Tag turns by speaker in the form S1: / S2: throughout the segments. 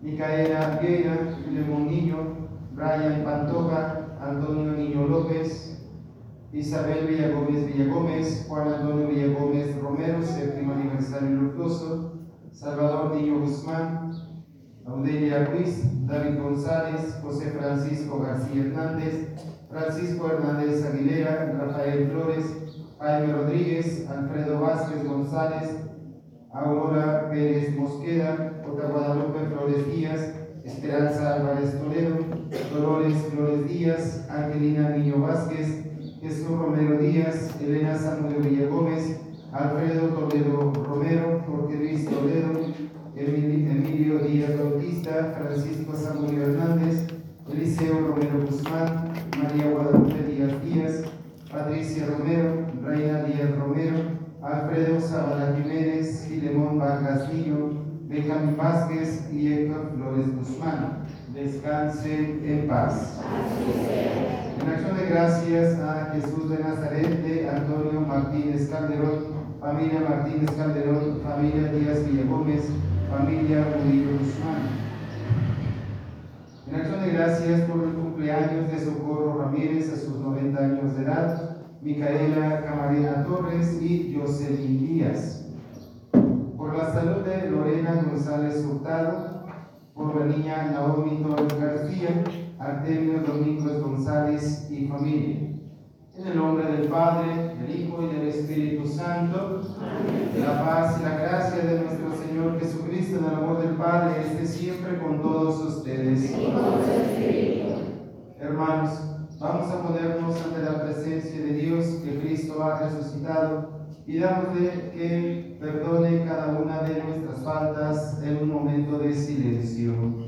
S1: Micaela Vieira, Filemón Niño, Brian Pantoja, Antonio Niño López, Isabel Villagómez Villagómez, Juan Antonio Villagómez Romero, séptimo aniversario luctuoso, Salvador Niño Guzmán, Audelia Ruiz, David González, José Francisco García Hernández, Francisco Hernández Aguilera, Rafael Flores, Jaime Rodríguez, Alfredo Vázquez González, Aurora Pérez Mosqueda, J. Guadalupe Flores Díaz, Esperanza Álvarez Toledo, Dolores Flores Díaz, Angelina Niño Vázquez, Jesús Romero Díaz, Elena Samuel Villagómez, Alfredo Toledo Romero, Jorge Luis Toledo, Emilio Díaz Bautista, Francisco Samuel Hernández, Eliseo Romero Guzmán, María Guadalupe Díaz Díaz, Patricia Romero, Reina Díaz Romero, Alfredo Zavala Jiménez, Filemón Vargas Niño, Benjamín Vázquez y Héctor Flores Guzmán. Descansen en paz. En acción de gracias a Jesús de Nazaret, de Antonio Martínez Calderón, familia Martínez Calderón, familia Díaz Villagómez, familia Murillo Guzmán. En acción de gracias por el cumpleaños de Socorro Ramírez a sus 90 años de edad, Micaela Camarena Torres y Jocelyn Díaz. Por la salud de Lorena González Hurtado, por la niña Naomi Torres García, Artemio Domingos González y familia. En el nombre del Padre, del Hijo y del Espíritu Santo, la paz y la gracia de nuestro Señor Jesucristo, en el amor del Padre, esté siempre con todos ustedes. Hermanos, vamos a ponernos ante la presencia de Dios que Cristo ha resucitado y dámosle que perdone cada una de nuestras faltas en un momento de silencio.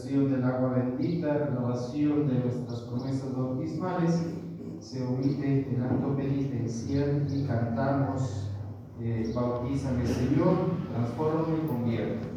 S1: Del agua bendita, renovación de nuestras promesas bautismales, se omite el acto penitencial y cantamos eh, Bautízame Señor, transforma y convierte.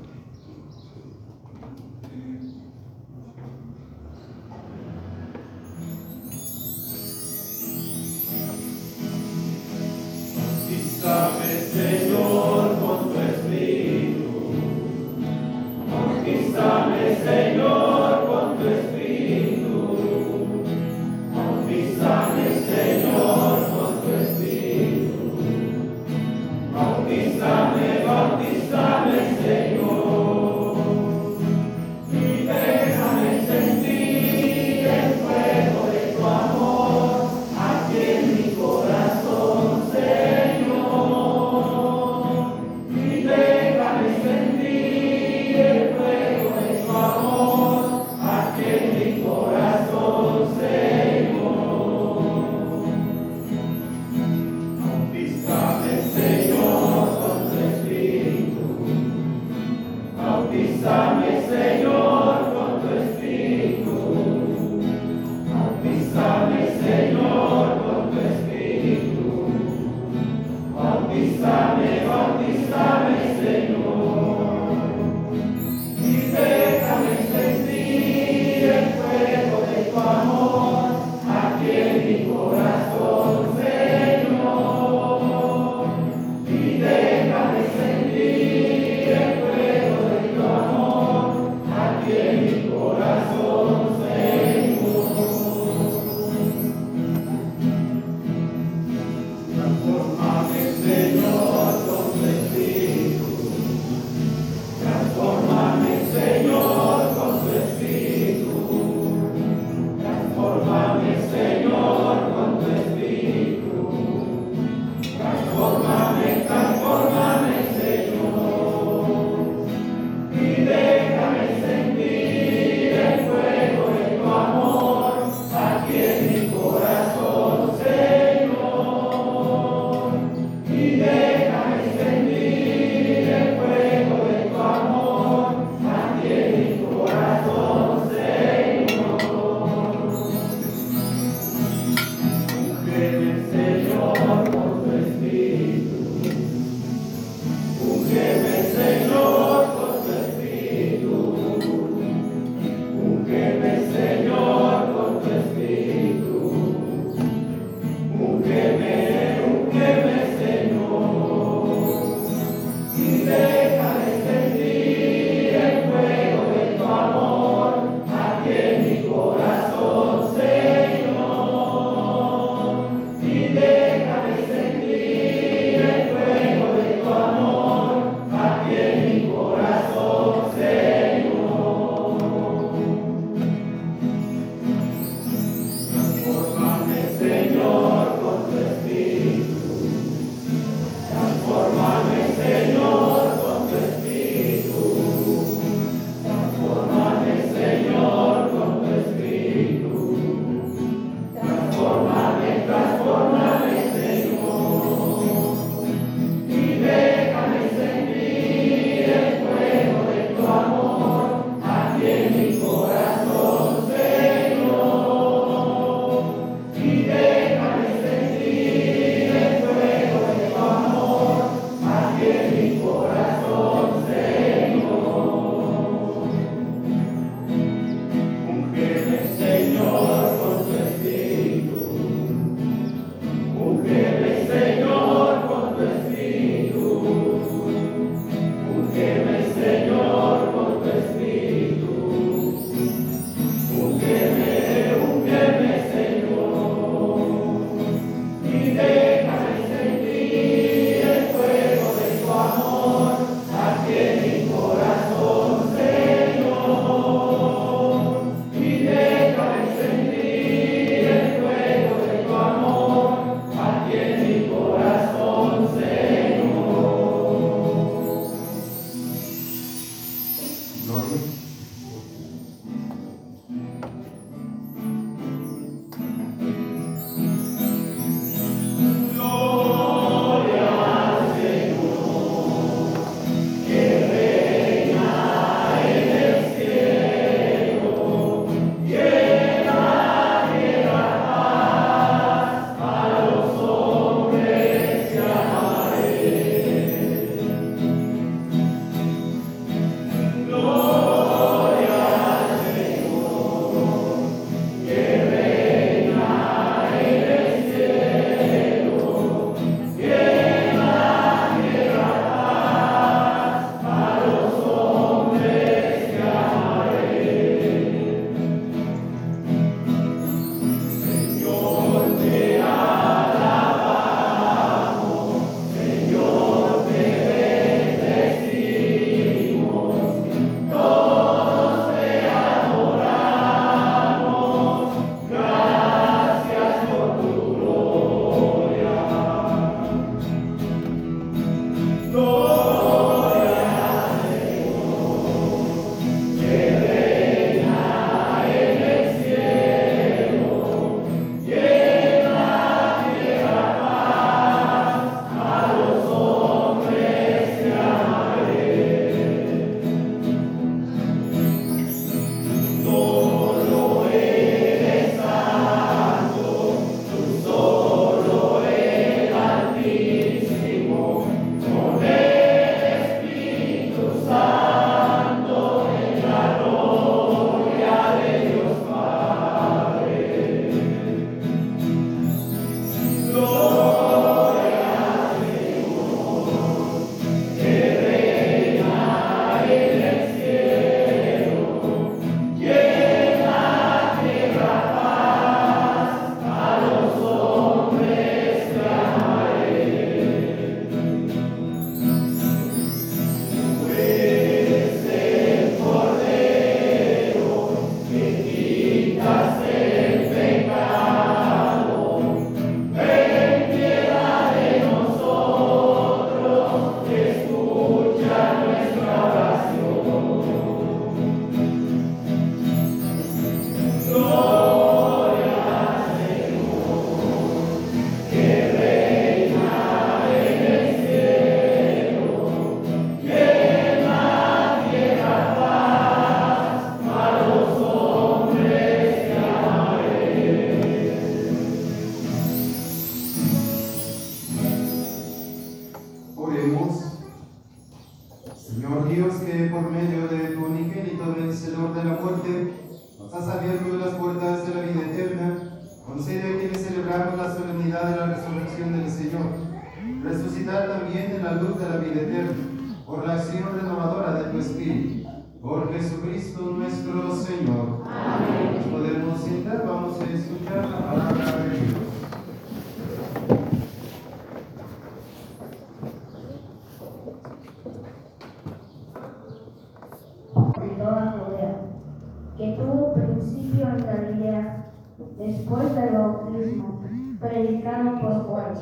S1: Por
S2: Juan.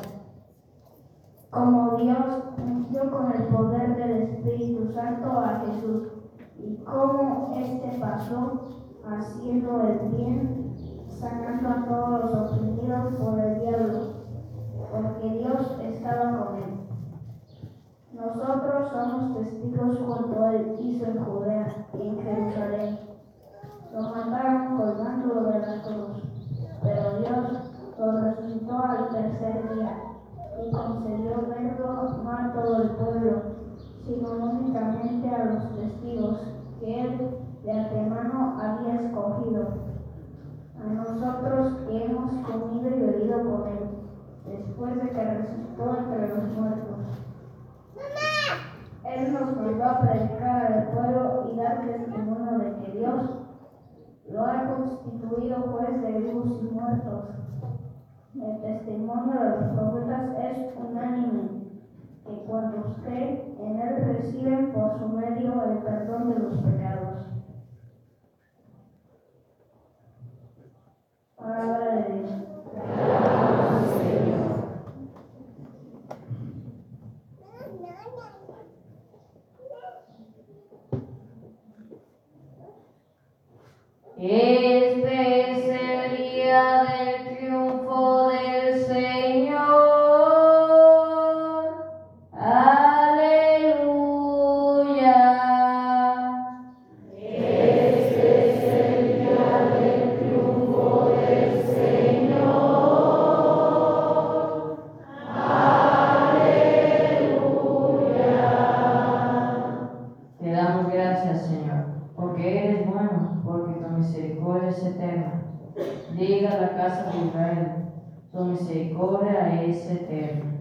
S2: Como Dios ungió con el poder del Espíritu Santo a Jesús, y cómo éste pasó haciendo el bien, sanando a todos los oprimidos por el diablo, porque Dios estaba con él. Nosotros somos testigos cuando él hizo en Judea y en Jerusalén lo mataron colgándolo de la cruz, pero Dios lo al tercer día y concedió verlo no a todo el pueblo, sino únicamente a los testigos que él de antemano había escogido, a nosotros que hemos comido y bebido con él, después de que resucitó entre los muertos. Él nos mandó a predicar al pueblo y dar testimonio de que Dios lo ha constituido juez de vivos y muertos. El testimonio de los profetas es unánime, que cuando usted en él reciben por su medio el perdón de los pecados. Palabra de Dios.
S3: Este es el triunfo del Señor.
S4: Es
S3: eterna.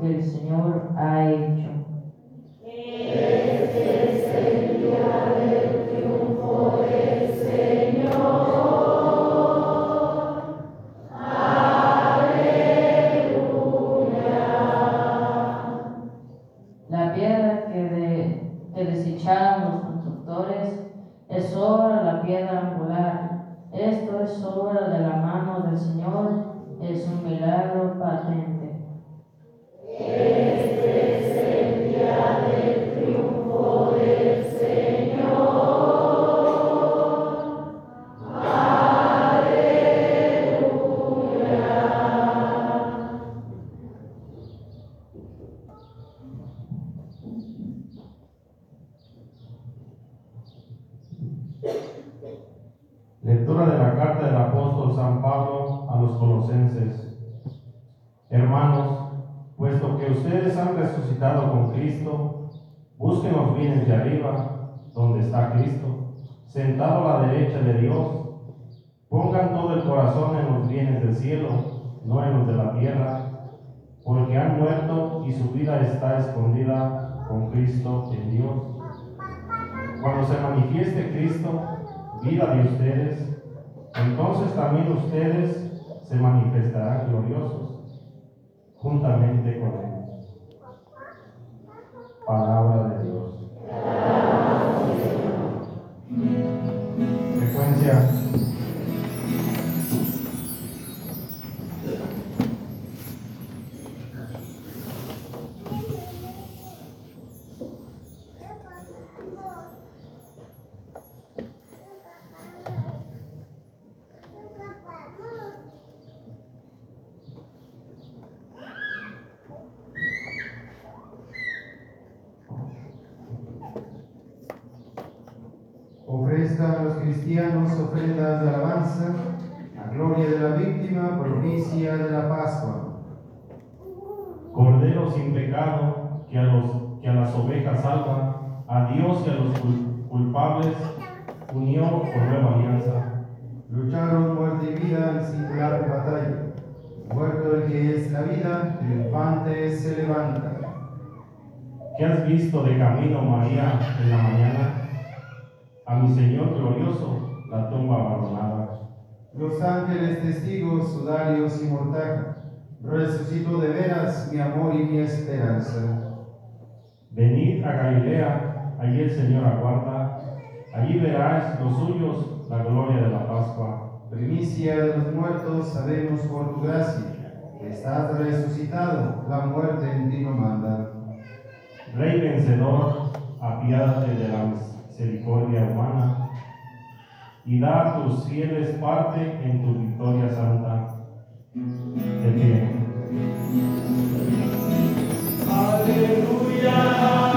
S3: Que el Señor ha hecho.
S5: Lectura de la carta del apóstol San Pablo a los colosenses. Hermanos, puesto que ustedes han resucitado con Cristo, busquen los bienes de arriba, donde está Cristo, sentado a la derecha de Dios. Pongan todo el corazón en los bienes del cielo, no en los de la tierra, porque han muerto y su vida está escondida con Cristo en Dios. Cuando se manifieste Cristo, vida de ustedes, entonces también ustedes se manifestarán gloriosos juntamente con Él. Palabra de Dios. Frecuencia.
S1: ofrezcan a los cristianos ofrendas de alabanza, a gloria de la víctima, propicia de la Pascua.
S5: Cordero sin pecado, que a, los, que a las ovejas salva, a Dios y a los cul- culpables unió por nueva alianza.
S1: Lucharon muerte y vida en singular batalla. Muerto el que es la vida, triunfante se levanta.
S5: ¿Qué has visto de camino, María, en la mañana? A mi Señor glorioso, la tumba abandonada.
S1: Los ángeles testigos, sudarios y mortaja. Resucitó de veras mi amor y mi esperanza.
S5: Venid a Galilea, allí el Señor aguarda. Allí veráis los suyos, la gloria de la Pascua.
S1: Primicia de los muertos, sabemos por tu gracia que estás resucitado, la muerte en ti no manda.
S5: Rey vencedor, apiádate de la misericordia humana y da a tus fieles parte en tu victoria santa. De pie. Cristo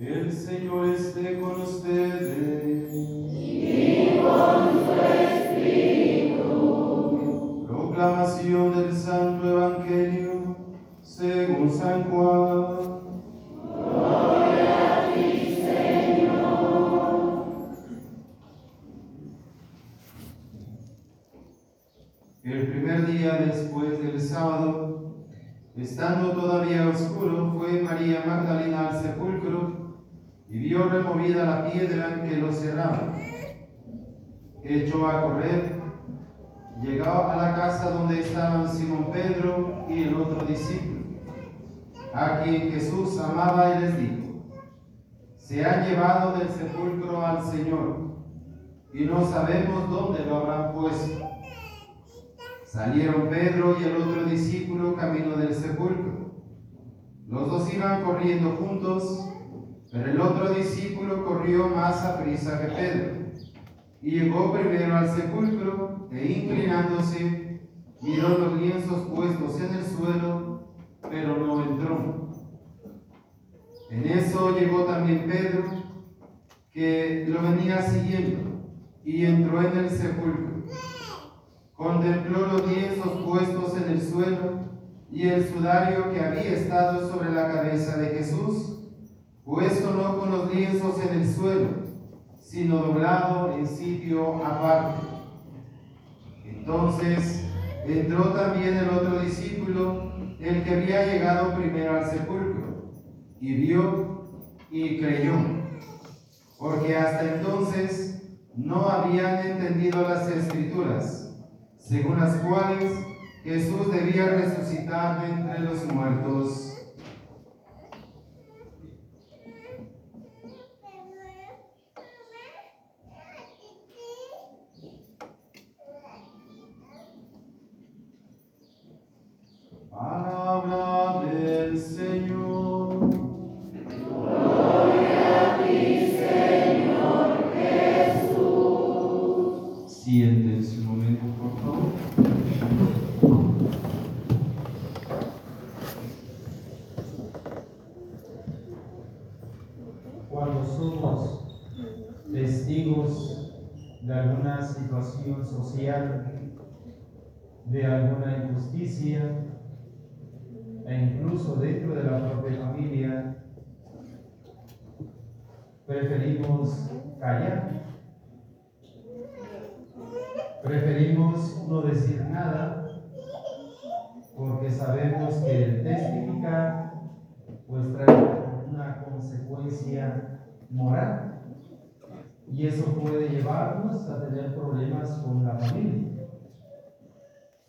S1: El Señor esté con ustedes. Proclamación del Santo Evangelio según San Juan. El primer día después del sábado, estando todavía oscuro, fue María Magdalena al sepulcro y vio removida la piedra que lo cerraba. Echó a correr, llegó a la casa donde estaban Simón Pedro y el otro discípulo, a quien Jesús amaba y les dijo, se han llevado del sepulcro al Señor y no sabemos dónde lo habrán puesto. Salieron Pedro y el otro discípulo camino del sepulcro. Los dos iban corriendo juntos, pero el otro discípulo corrió más a prisa que Pedro y llegó primero al sepulcro e inclinándose miró los lienzos puestos en el suelo, pero no entró. En eso llegó también Pedro, que lo venía siguiendo, y entró en el sepulcro. Contempló los lienzos puestos en el suelo y el sudario que había estado sobre la cabeza de Jesús, puesto no con los lienzos en el suelo, sino doblado en sitio aparte. Entonces entró también el otro discípulo, el que había llegado primero al sepulcro, y vio y creyó, porque hasta entonces no habían entendido las escrituras, según las cuales Jesús debía resucitar de entre los muertos. Social, de alguna injusticia, e incluso dentro de la propia familia, preferimos callar. Preferimos no decir nada porque sabemos que el testificar pues trae una consecuencia moral y eso puede llevarnos a tener problemas con la familia,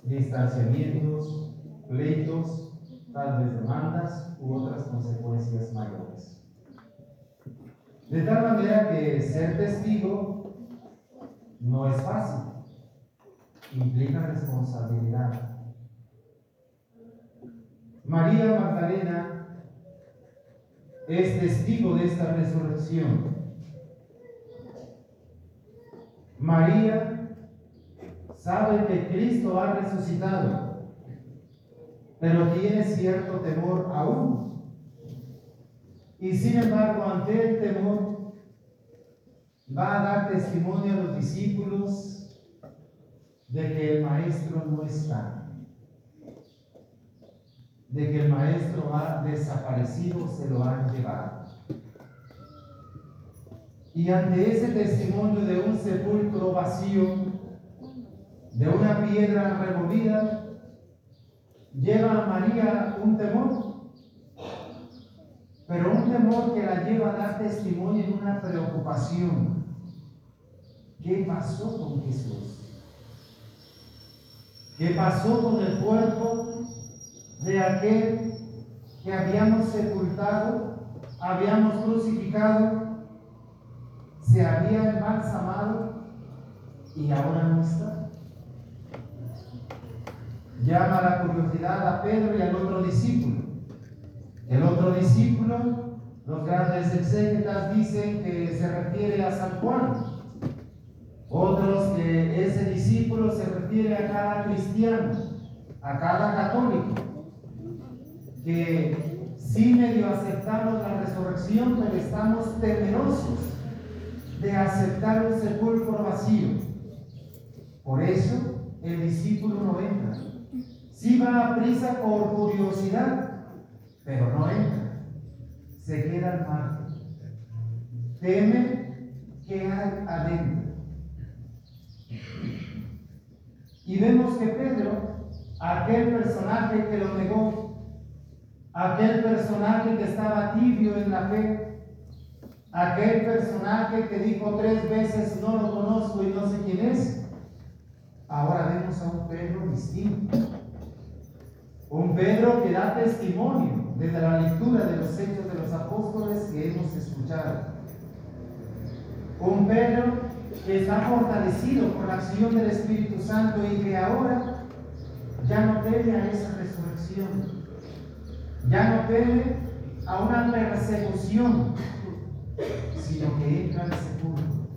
S1: distanciamientos, pleitos, tal vez demandas u otras consecuencias mayores. De tal manera que ser testigo no es fácil, implica responsabilidad. María Magdalena es testigo de esta resurrección. María sabe que Cristo ha resucitado, pero tiene cierto temor aún. Y sin embargo, ante el temor, va a dar testimonio a los discípulos de que el Maestro no está, de que el Maestro ha desaparecido, se lo han llevado. Y ante ese testimonio de un sepulcro vacío, de una piedra removida, lleva a María un temor, pero un temor que la lleva a dar testimonio en una preocupación. ¿Qué pasó con Jesús? ¿Qué pasó con el cuerpo de aquel que habíamos sepultado, habíamos crucificado, se había embalsamado y ahora no está? Llama la curiosidad a Pedro y al otro discípulo. El otro discípulo, los grandes exégetas dicen que se refiere a San Juan. Otros que ese discípulo se refiere a cada cristiano, a cada católico, que sí medio aceptamos la resurrección, pero estamos temerosos de aceptar un sepulcro vacío. Por eso el discípulo no entra. Sí va a prisa por curiosidad, pero no entra. Se queda al margen. Teme que hay adentro. Y vemos que Pedro, aquel personaje que lo negó, aquel personaje que estaba tibio en la fe, aquel personaje que dijo tres veces no lo conozco y no sé quién es, ahora vemos a un Pedro distinto. Un Pedro que da testimonio desde la lectura de los hechos de los apóstoles que hemos escuchado. Un Pedro que está fortalecido por la acción del Espíritu Santo y que ahora ya no teme a esa resurrección, ya no teme a una persecución, sino que entra al sepulcro.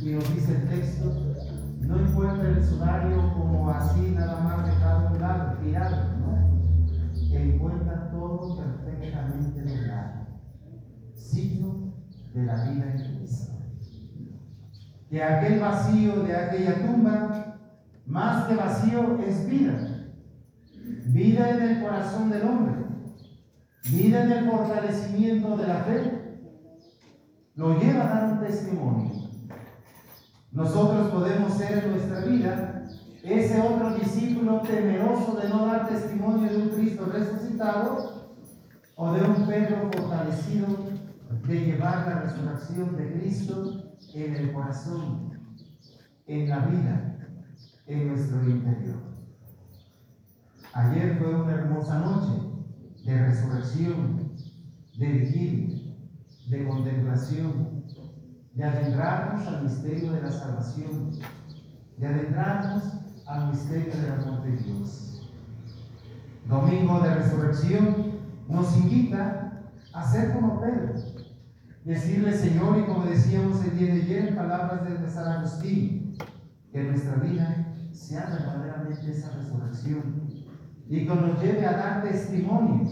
S1: Y nos dice el texto, no encuentra el sudario como así nada más dejado a un lado, tirado, ¿no? Encuentra todo perfectamente doblado, signo de la vida en Cristo que aquel vacío de aquella tumba, más que vacío, es vida. Vida en el corazón del hombre. Vida en el fortalecimiento de la fe. Lo lleva a dar un testimonio. Nosotros podemos ser en nuestra vida ese otro discípulo temeroso de no dar testimonio de un Cristo resucitado o de un Pedro fortalecido de llevar la resurrección de Cristo en el corazón, en la vida, en nuestro interior. Ayer fue una hermosa noche de resurrección, de vigilia, de contemplación, de adentrarnos al misterio de la salvación, de adentrarnos al misterio del amor de Dios. Domingo de resurrección nos invita a ser como Pedro, decirle, Señor, y como decíamos el día de ayer, en palabras de San Agustín, que nuestra vida sea verdaderamente esa resurrección y que nos lleve a dar testimonio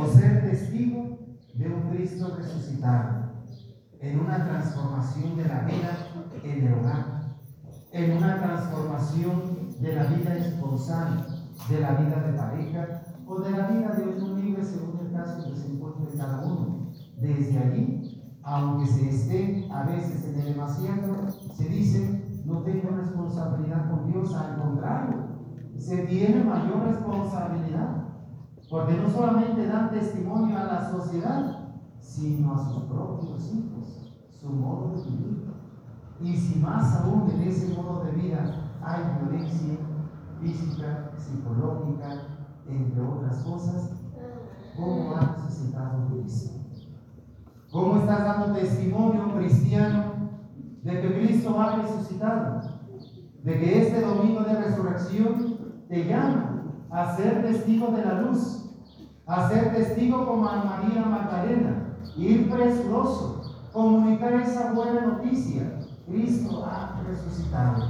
S1: o ser testigo de un Cristo resucitado, en una transformación de la vida en el hogar, en una transformación de la vida esponsal, de la vida de pareja o de la vida de un libre según el caso que se encuentre cada uno. Desde allí aunque se esté a veces en el demasiado, se dice, no tengo responsabilidad con Dios, al contrario, se tiene mayor responsabilidad, porque no solamente dan testimonio a la sociedad, sino a sus propios hijos, su modo de vivir. Y si más aún en ese modo de vida hay violencia física, psicológica, entre otras cosas, ¿cómo ha necesitado Cristo? ¿Cómo estás dando testimonio cristiano de que Cristo ha resucitado? De que este domingo de resurrección te llama a ser testigo de la luz, a ser testigo como a María Magdalena, ir presuroso, comunicar esa buena noticia. Cristo ha resucitado,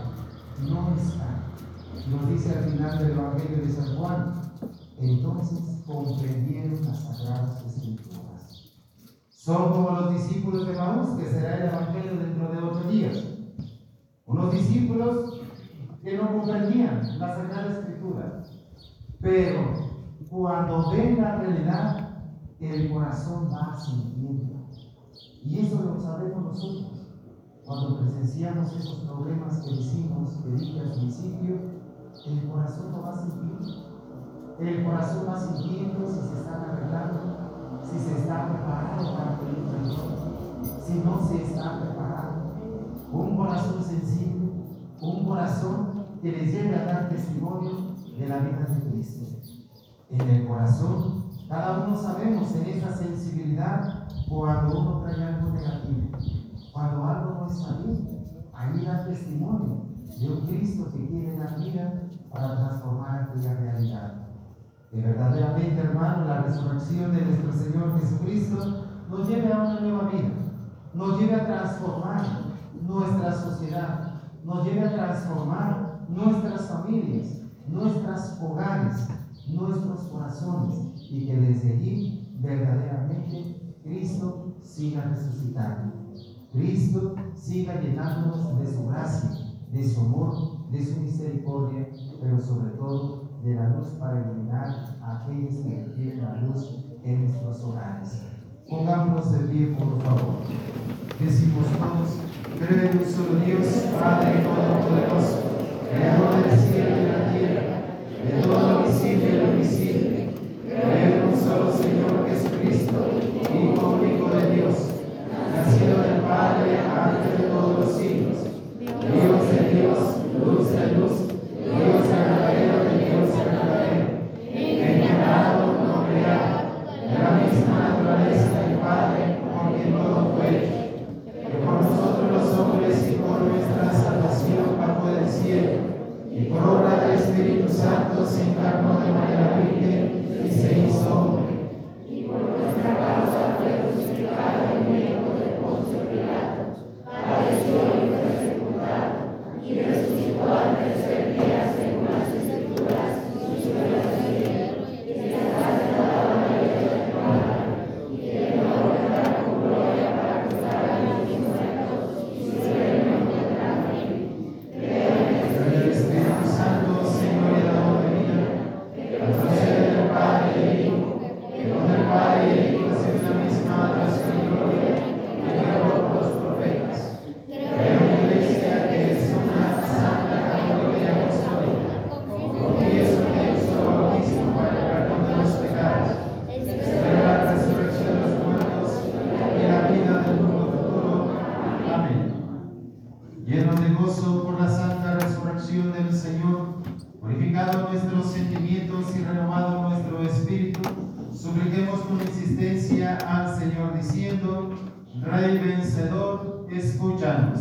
S1: no está. Nos dice al final del Evangelio de San Juan, entonces comprendieron las sagradas escrituras. Son como los discípulos de Maús, que será el Evangelio dentro de ocho días. Unos discípulos que no comprendían la Sagrada Escritura. Pero cuando ven la realidad, el corazón va sintiendo. Y eso lo sabemos nosotros. Cuando presenciamos esos problemas que decimos, que dije al principio, el corazón lo va sintiendo. El corazón va sintiendo si se están arreglando, si se está preparado para pedir perdón, si no se está preparado. Un corazón sensible, un corazón que les lleve a dar testimonio de la vida de Cristo. En el corazón, cada uno sabemos en esa sensibilidad cuando uno trae algo negativo, cuando algo no está bien, ahí da testimonio de un Cristo que quiere dar vida para transformar aquella realidad. Que verdaderamente, hermano, la resurrección de nuestro Señor Jesucristo nos lleve a una nueva vida, nos lleve a transformar nuestra sociedad, nos lleve a transformar nuestras familias, nuestros hogares, nuestros corazones y que desde allí verdaderamente Cristo siga resucitando. Cristo siga llenándonos de su gracia, de su amor, de su misericordia, pero sobre todo de la luz para iluminar a aquellos que tienen la luz en nuestros hogares. Pongámonos de pie, por favor. Decimos todos, creo en solo Dios, Padre Todopoderoso, Creador del cielo y de la tierra, de todo visible y invisible. Creo en un solo Señor Jesucristo, Hijo único de Dios, nacido del Padre antes de todos gozo por la santa resurrección del Señor, purificado nuestros sentimientos y renovado nuestro espíritu, supliquemos con insistencia al Señor diciendo, Rey vencedor, escúchanos.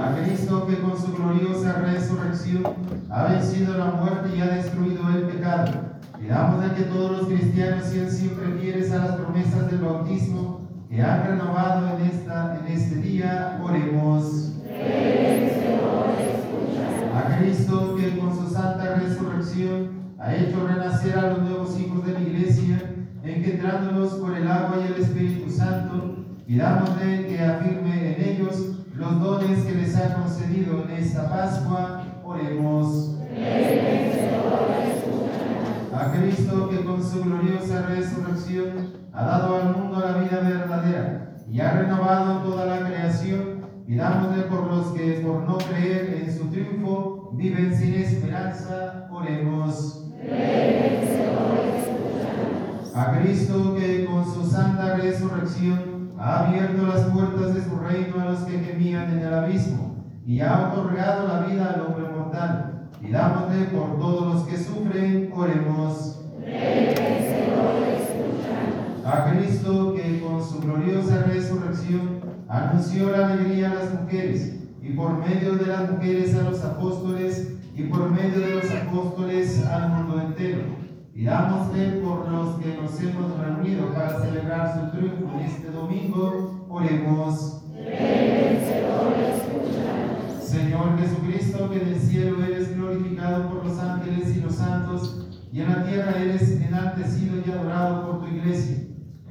S1: A Cristo que con su gloriosa resurrección ha vencido la muerte y ha destruido el pecado. Pidamos a que todos los cristianos sean siempre fieles a las promesas del bautismo que han renovado en, esta, en este día. Oremos. A Cristo que con su santa resurrección ha hecho renacer a los nuevos hijos de la iglesia, engendrándolos por el agua y el Espíritu Santo, pidámosle que afirme en ellos los dones que les ha concedido en esta Pascua. Oremos. A Cristo que con su gloriosa resurrección ha dado al mundo la vida verdadera y ha renovado toda la creación, Pidámosle por los que por no creer en su triunfo viven sin esperanza. Oremos. A Cristo que con su santa resurrección ha abierto las puertas de su reino a los que gemían en el abismo y ha otorgado la vida al hombre mortal. Pidámosle por todos los que sufren, oremos. A Cristo que con su gloriosa resurrección anunció la alegría a las mujeres y por medio de las mujeres a los apóstoles y por medio de los apóstoles al mundo entero Pidámosle por los que nos hemos reunido para celebrar su triunfo este domingo. Oremos. Señor Jesucristo, que en el cielo eres glorificado por los ángeles y los santos, y en la tierra eres enaltecido y adorado por tu iglesia.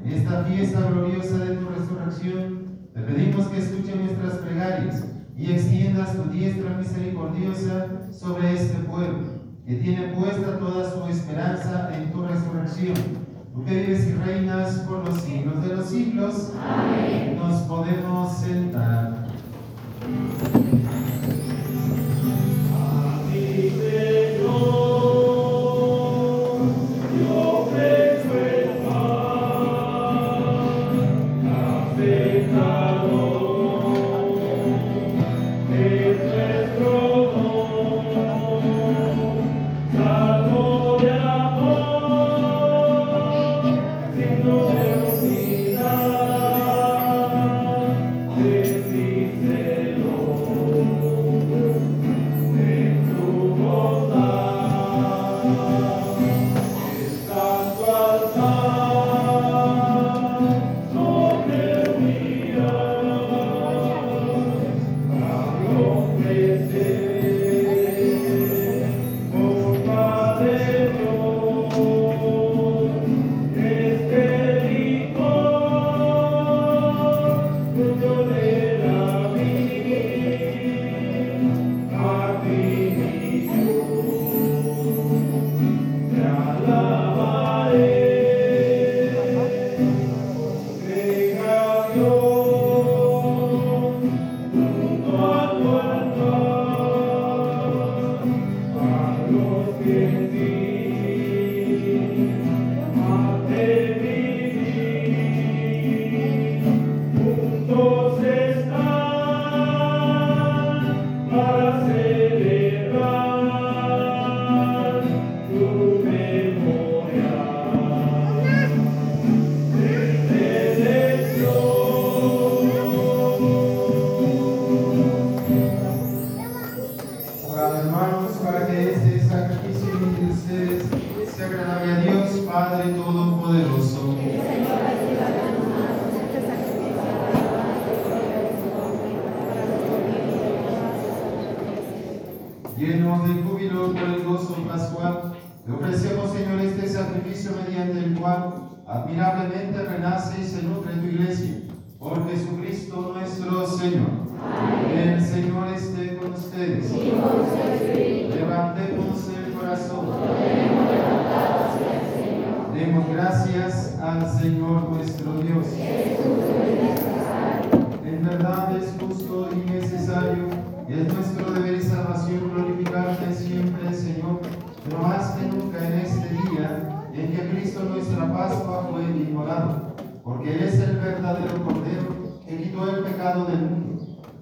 S1: En esta fiesta gloriosa de tu resurrección, te pedimos que escuches nuestras plegarias y extiendas tu diestra misericordiosa sobre este pueblo que tiene puesta toda su esperanza en tu resurrección. Tú que vives y reinas por los siglos de los siglos, Amén. nos podemos sentar.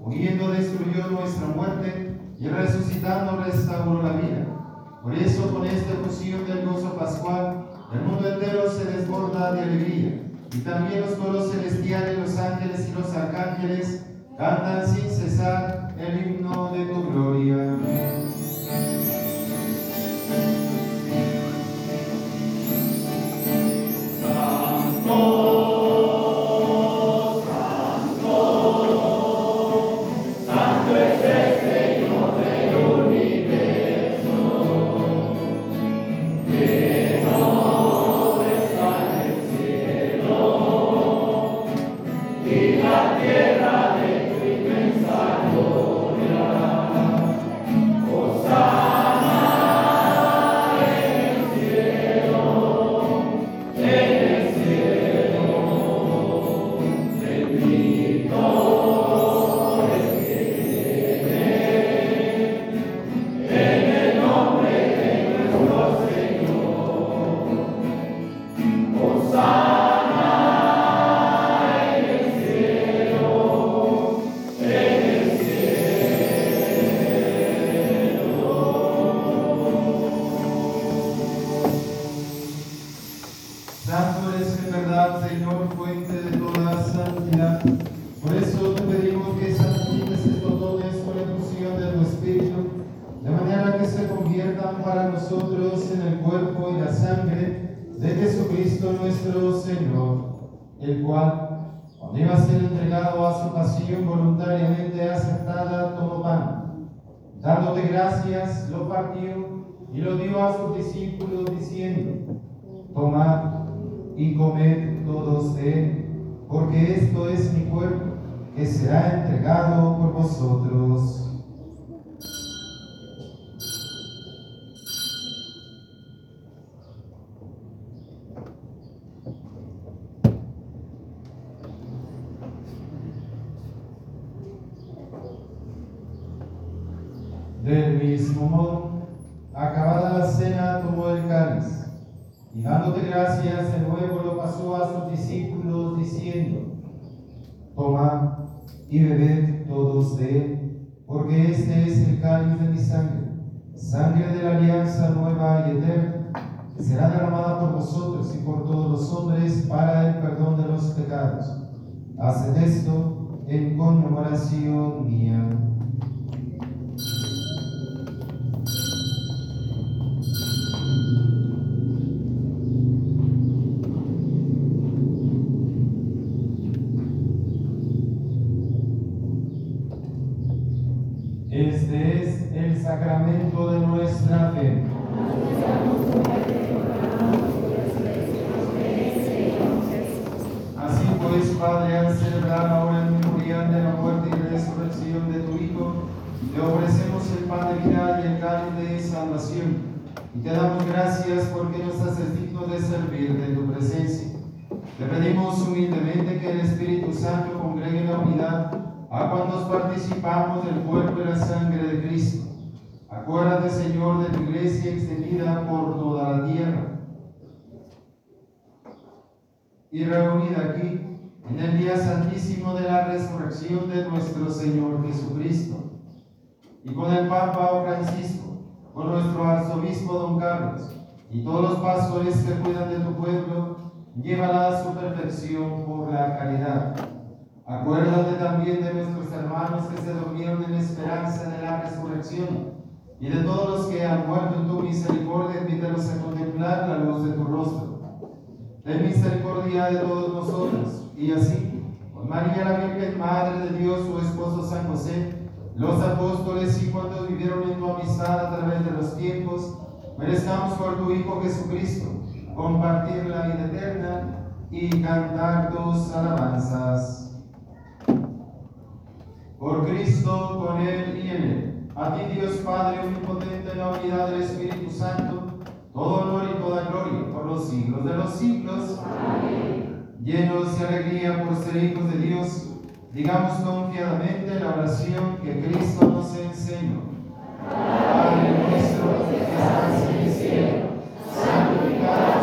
S1: huyendo destruyó nuestra muerte y resucitando restauró la vida. Por eso con este fusión del gozo pascual, el mundo entero se desborda de alegría y también los coros celestiales, los ángeles y los arcángeles cantan sin cesar el himno de tu gloria. El cual, cuando iba a ser entregado a su pasión voluntariamente aceptada, tomó pan. Dándote gracias, lo partió y lo dio a sus discípulos diciendo, tomad y comed todos de él, porque esto es mi cuerpo que será entregado por vosotros. Del mismo modo, acabada la cena, tomó el cáliz gracias de nuevo lo pasó a sus discípulos diciendo, Tomad y bebed todos de él, porque este es el cáliz de mi sangre, sangre de la alianza nueva y eterna, que será derramada por vosotros y por todos los hombres para el perdón de los pecados. Haced esto en conmemoración mía. Porque nos haces dignos de servir de tu presencia. Te pedimos humildemente que el Espíritu Santo congregue la unidad a cuantos participamos del cuerpo y la sangre de Cristo. Acuérdate, Señor, de tu iglesia extendida por toda la tierra y reunida aquí en el día santísimo de la resurrección de nuestro Señor Jesucristo. Y con el Papa Francisco, con nuestro arzobispo Don Carlos y todos los pastores que cuidan de tu pueblo, llévala a su perfección por la caridad. Acuérdate también de nuestros hermanos que se durmieron en esperanza de la resurrección y de todos los que han muerto en tu misericordia, invítalos a contemplar la luz de tu rostro. Ten misericordia de todos nosotros y así, con María la Virgen, Madre de Dios, su esposo San José, los apóstoles y cuantos vivieron en tu amistad a través de los tiempos, merezcamos por tu Hijo Jesucristo compartir la vida eterna y cantar tus alabanzas. Por Cristo, con Él y en Él. A ti, Dios Padre omnipotente, en la unidad del Espíritu Santo, todo honor y toda gloria por los siglos de los siglos. Amén. Llenos de alegría por ser hijos de Dios, digamos confiadamente la oración que Cristo nos enseñó. Padre nuestro que estás en el cielo, santificado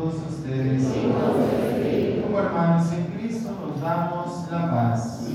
S1: todos ustedes. Como hermanos en Cristo, nos damos la paz.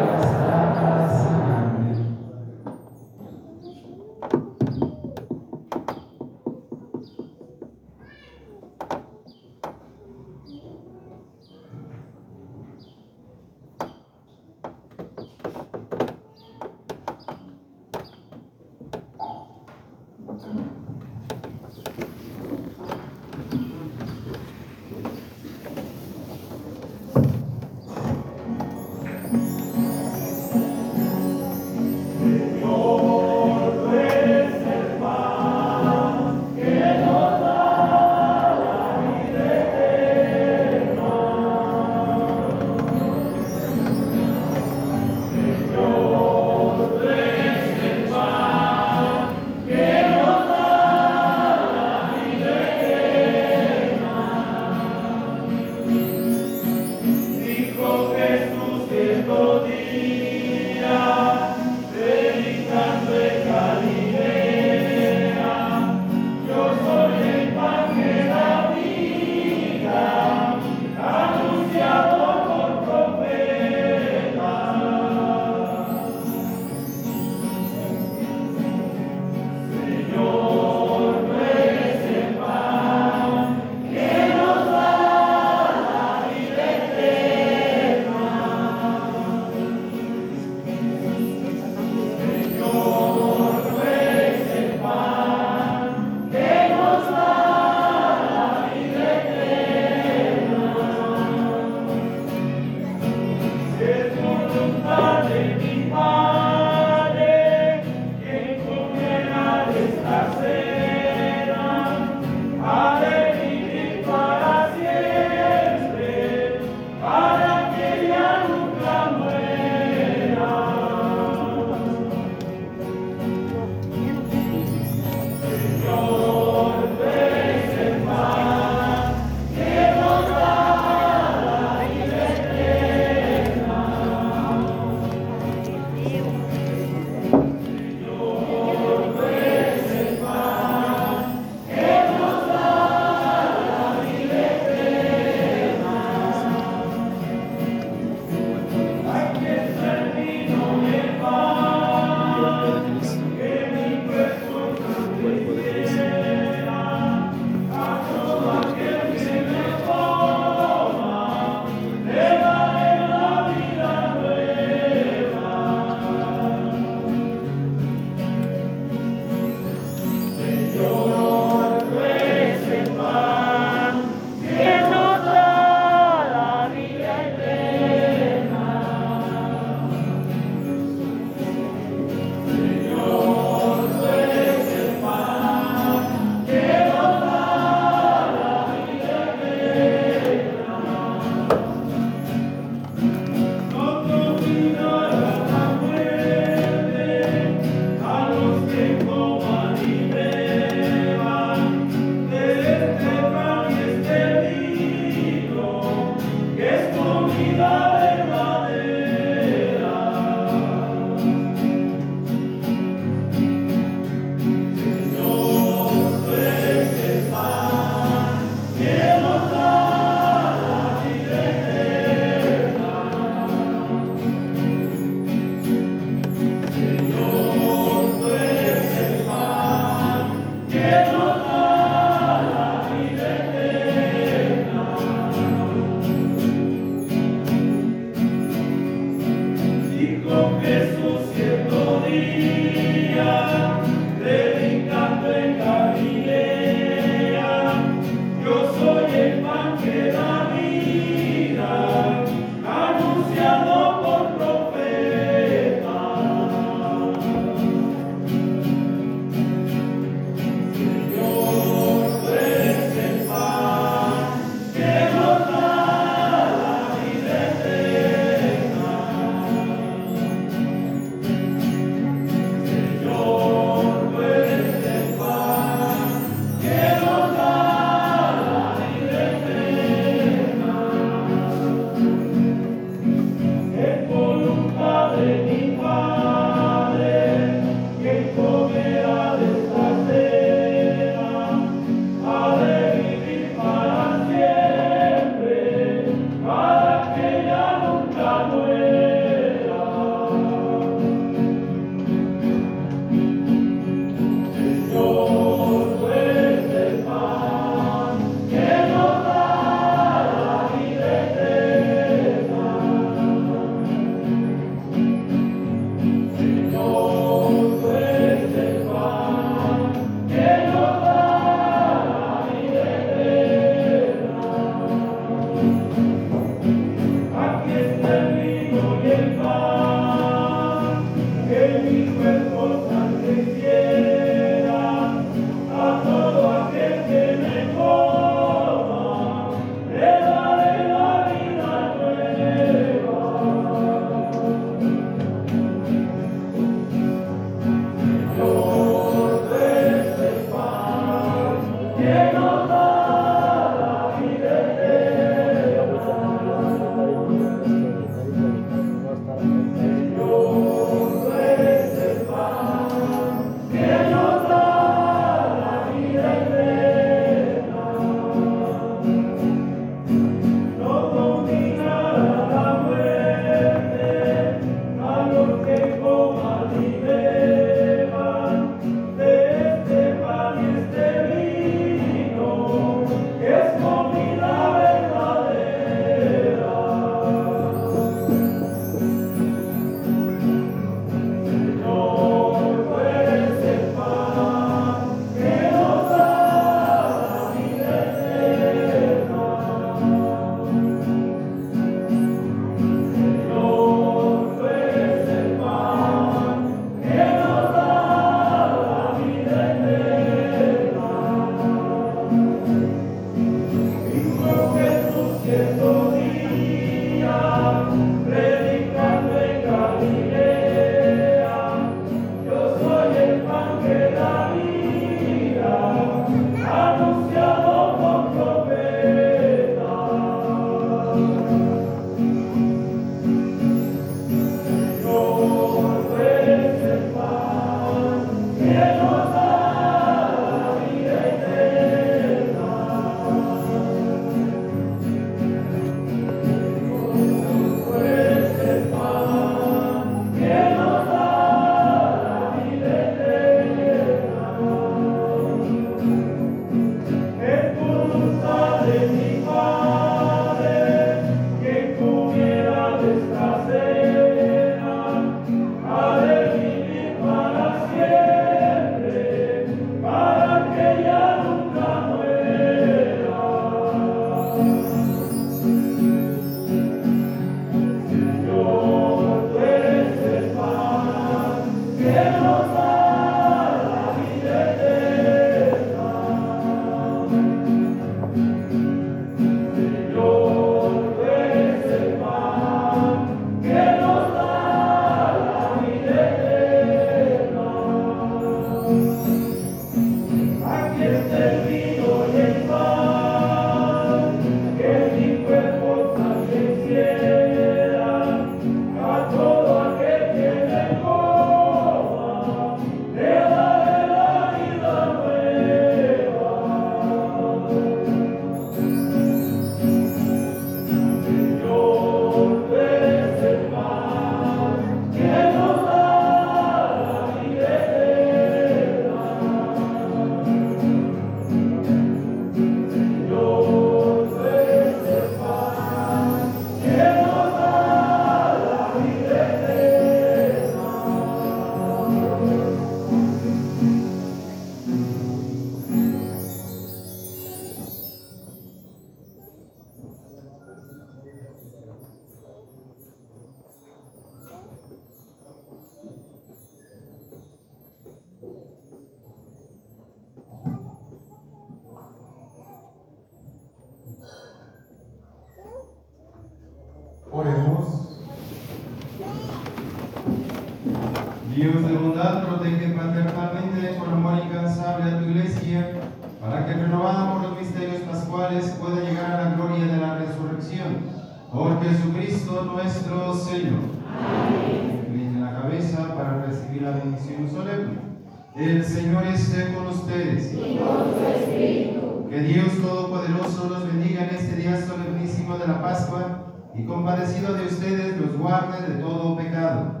S1: El Señor esté con ustedes.
S4: Y con tu espíritu.
S1: Que Dios Todopoderoso los bendiga en este día solemnísimo de la Pascua y compadecido de ustedes los guarde de todo pecado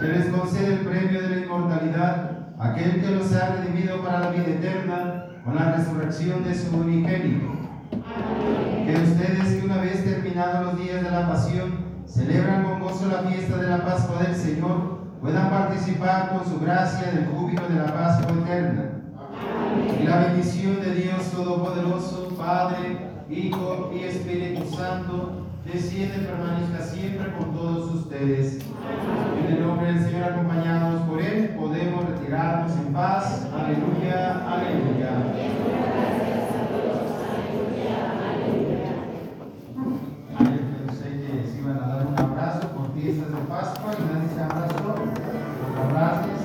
S1: que les concede el premio de la inmortalidad, aquel que los ha redimido para la vida eterna con la resurrección de su unigénito. Que ustedes que una vez terminados los días de la pasión, celebran con gozo la fiesta de la Pascua del Señor, puedan participar con su gracia del júbilo de la Pascua eterna. Y la bendición de Dios Todopoderoso, Padre, Hijo y Espíritu Santo, desciende y permanezca siempre con todos ustedes. En el nombre del Señor, acompañados por Él, podemos retirarnos en paz. Aleluya, aleluya.